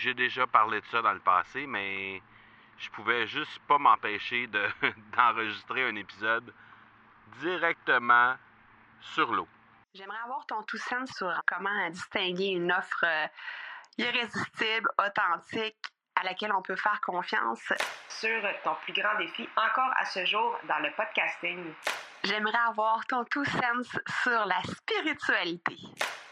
j'ai déjà parlé de ça dans le passé, mais je pouvais juste pas m'empêcher de, d'enregistrer un épisode directement sur l'eau. J'aimerais avoir ton tout sens sur comment distinguer une offre euh, irrésistible, authentique, à laquelle on peut faire confiance. Sur ton plus grand défi encore à ce jour dans le podcasting. J'aimerais avoir ton tout sens sur la spiritualité.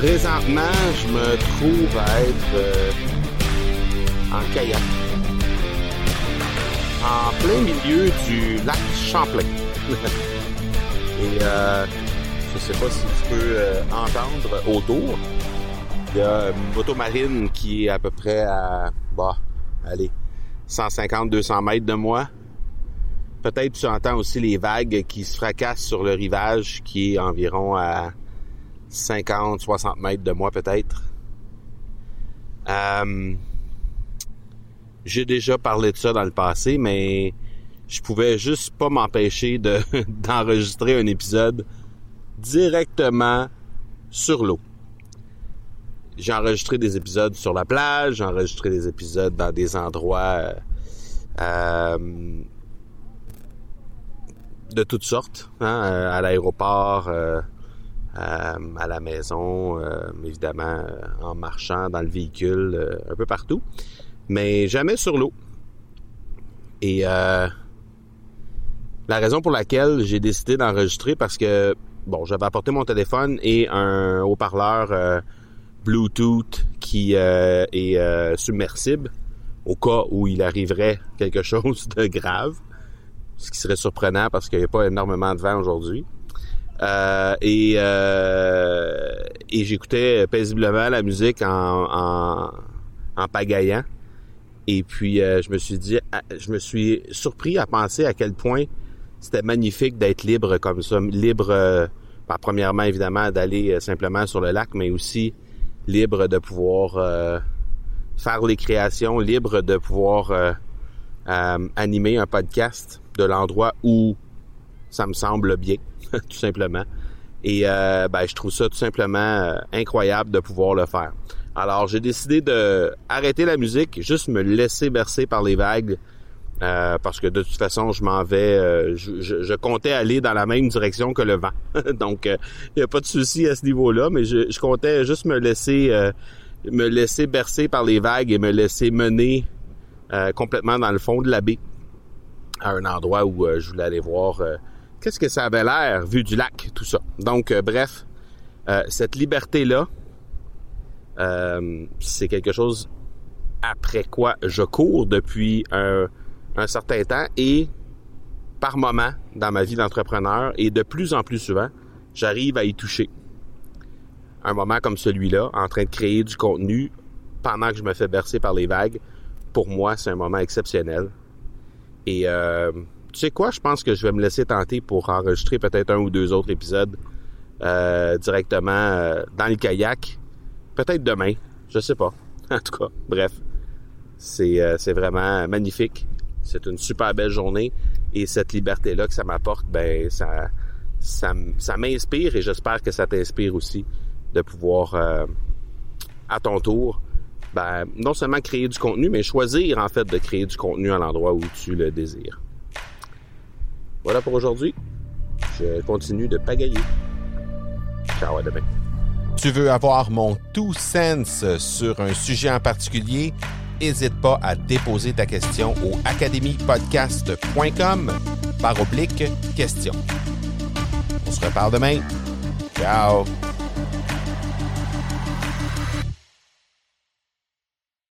Présentement, je me trouve à être euh, en kayak. En plein milieu du lac Champlain. Et euh, je sais pas si tu peux euh, entendre autour. Il y a une moto marine qui est à peu près à, bah, allez, 150-200 mètres de moi. Peut-être tu entends aussi les vagues qui se fracassent sur le rivage qui est environ à 50, 60 mètres de moi peut-être. Euh, j'ai déjà parlé de ça dans le passé, mais je pouvais juste pas m'empêcher de, d'enregistrer un épisode directement sur l'eau. J'ai enregistré des épisodes sur la plage, j'ai enregistré des épisodes dans des endroits euh, de toutes sortes, hein, à l'aéroport, euh, euh, à la maison, euh, évidemment euh, en marchant dans le véhicule, un peu partout, mais jamais sur l'eau. Et la raison pour laquelle j'ai décidé d'enregistrer, parce que bon, j'avais apporté mon téléphone et un haut-parleur Bluetooth qui est submersible au cas où il arriverait quelque chose de grave, ce qui serait surprenant parce qu'il n'y a pas énormément de vent aujourd'hui. Euh, et euh, et j'écoutais paisiblement la musique en, en, en pagayant. Et puis euh, je me suis dit, ah, je me suis surpris à penser à quel point c'était magnifique d'être libre comme ça, libre, bah, premièrement évidemment d'aller simplement sur le lac, mais aussi libre de pouvoir faire les créations, libre de pouvoir animer un podcast de l'endroit où ça me semble bien. tout simplement. Et euh, ben, je trouve ça tout simplement euh, incroyable de pouvoir le faire. Alors, j'ai décidé de arrêter la musique, juste me laisser bercer par les vagues, euh, parce que de toute façon, je m'en vais, je, je, comptais aller dans la même direction que le vent. Donc, il n'y a pas de souci à ce niveau-là, mais je, je, comptais juste me laisser, me laisser bercer par les vagues et me laisser mener complètement dans le fond de la baie à un endroit où je voulais aller voir qu'est-ce que ça avait l'air vu du lac, tout ça? Donc, euh, bref, euh, cette liberté-là, euh, c'est quelque chose après quoi je cours depuis un, certain temps et par moment dans ma vie d'entrepreneur et de plus en plus souvent, j'arrive à y toucher. Un moment comme celui-là, en train de créer du contenu pendant que je me fais bercer par les vagues, pour moi, c'est un moment exceptionnel. Et tu sais quoi, je pense que je vais me laisser tenter pour enregistrer peut-être un ou deux autres épisodes euh, directement euh, dans le kayak. Peut-être demain, je sais pas. En tout cas, bref, c'est euh, c'est vraiment magnifique. C'est une super belle journée et cette liberté là que ça m'apporte, ben ça ça, ça m'inspire et j'espère que ça t'inspire aussi de pouvoir à ton tour ben, non seulement créer du contenu, mais choisir en fait de créer du contenu à l'endroit où tu le désires. Voilà pour aujourd'hui. Je continue de pagayer. Ciao, à demain. Tu veux avoir mon tout sens sur un sujet en particulier? N'hésite pas à déposer ta question au academypodcast.com par oblique question. On se reparle demain. Ciao!